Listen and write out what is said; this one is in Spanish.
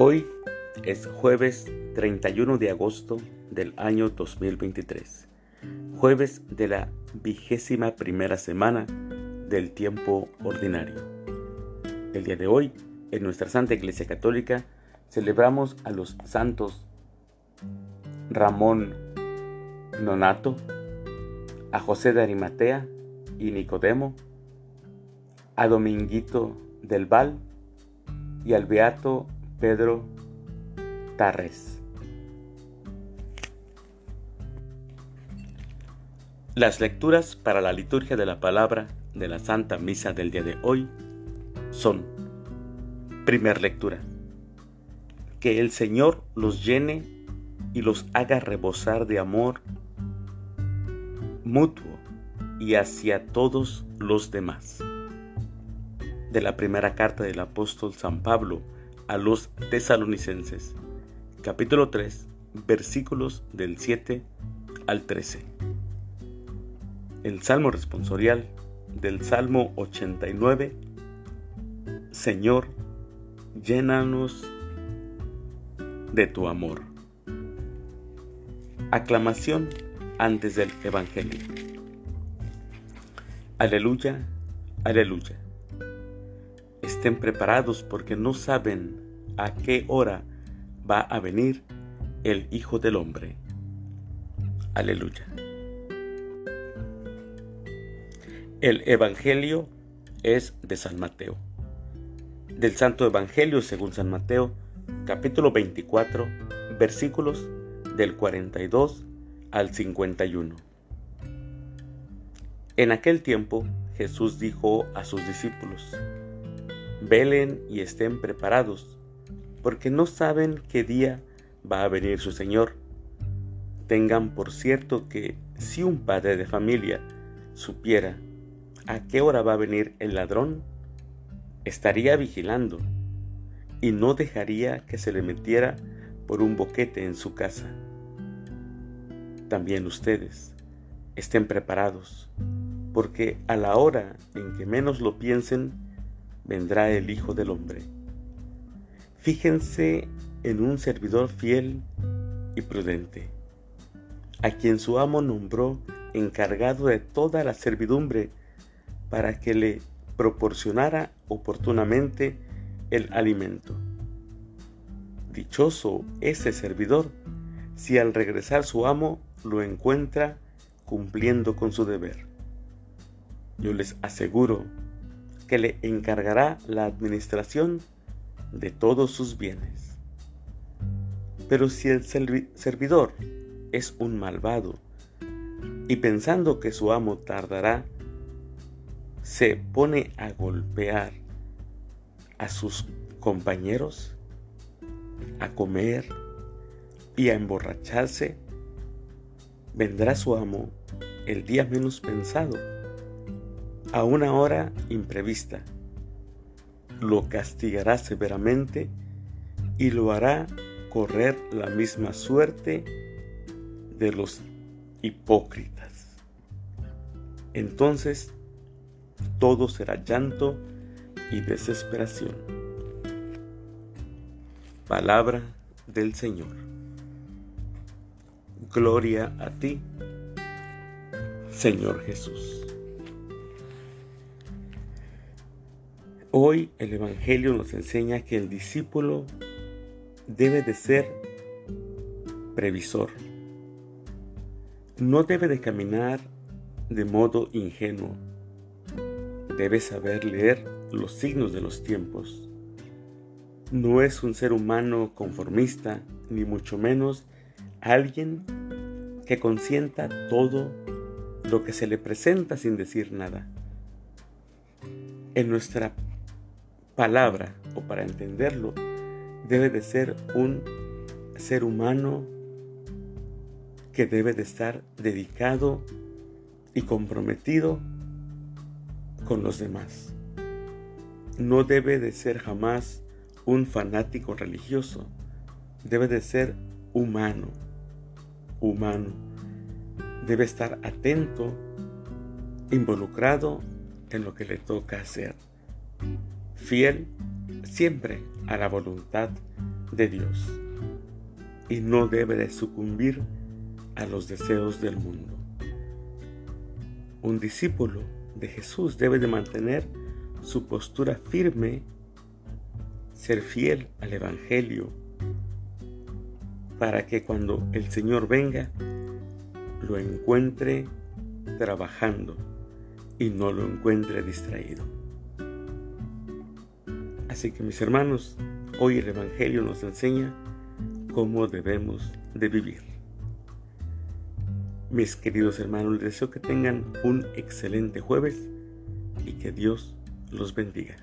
Hoy es jueves 31 de agosto del año 2023, jueves de la vigésima primera semana del tiempo ordinario. El día de hoy, en nuestra Santa Iglesia Católica, celebramos a los santos Ramón Nonato, a José de Arimatea y Nicodemo, a Dominguito del Val y al Beato Pedro Tarres. Las lecturas para la liturgia de la palabra de la Santa Misa del día de hoy son, primer lectura, que el Señor los llene y los haga rebosar de amor mutuo y hacia todos los demás. De la primera carta del apóstol San Pablo a los tesalonicenses, capítulo 3, versículos del 7 al 13. El Salmo responsorial del Salmo 89, Señor, llénanos de tu amor. Aclamación antes del Evangelio. Aleluya, aleluya estén preparados porque no saben a qué hora va a venir el Hijo del Hombre. Aleluya. El Evangelio es de San Mateo. Del Santo Evangelio según San Mateo, capítulo 24, versículos del 42 al 51. En aquel tiempo Jesús dijo a sus discípulos, Velen y estén preparados, porque no saben qué día va a venir su Señor. Tengan por cierto que si un padre de familia supiera a qué hora va a venir el ladrón, estaría vigilando y no dejaría que se le metiera por un boquete en su casa. También ustedes estén preparados, porque a la hora en que menos lo piensen, vendrá el Hijo del Hombre. Fíjense en un servidor fiel y prudente, a quien su amo nombró encargado de toda la servidumbre para que le proporcionara oportunamente el alimento. Dichoso ese servidor si al regresar su amo lo encuentra cumpliendo con su deber. Yo les aseguro que le encargará la administración de todos sus bienes. Pero si el servidor es un malvado y pensando que su amo tardará, se pone a golpear a sus compañeros, a comer y a emborracharse, vendrá su amo el día menos pensado a una hora imprevista. Lo castigará severamente y lo hará correr la misma suerte de los hipócritas. Entonces todo será llanto y desesperación. Palabra del Señor. Gloria a ti, Señor Jesús. Hoy el Evangelio nos enseña que el discípulo debe de ser previsor. No debe de caminar de modo ingenuo. Debe saber leer los signos de los tiempos. No es un ser humano conformista, ni mucho menos alguien que consienta todo lo que se le presenta sin decir nada. En nuestra palabra o para entenderlo, debe de ser un ser humano que debe de estar dedicado y comprometido con los demás. No debe de ser jamás un fanático religioso, debe de ser humano, humano. Debe estar atento, involucrado en lo que le toca hacer fiel siempre a la voluntad de Dios y no debe de sucumbir a los deseos del mundo. Un discípulo de Jesús debe de mantener su postura firme, ser fiel al Evangelio, para que cuando el Señor venga, lo encuentre trabajando y no lo encuentre distraído. Así que mis hermanos, hoy el Evangelio nos enseña cómo debemos de vivir. Mis queridos hermanos, les deseo que tengan un excelente jueves y que Dios los bendiga.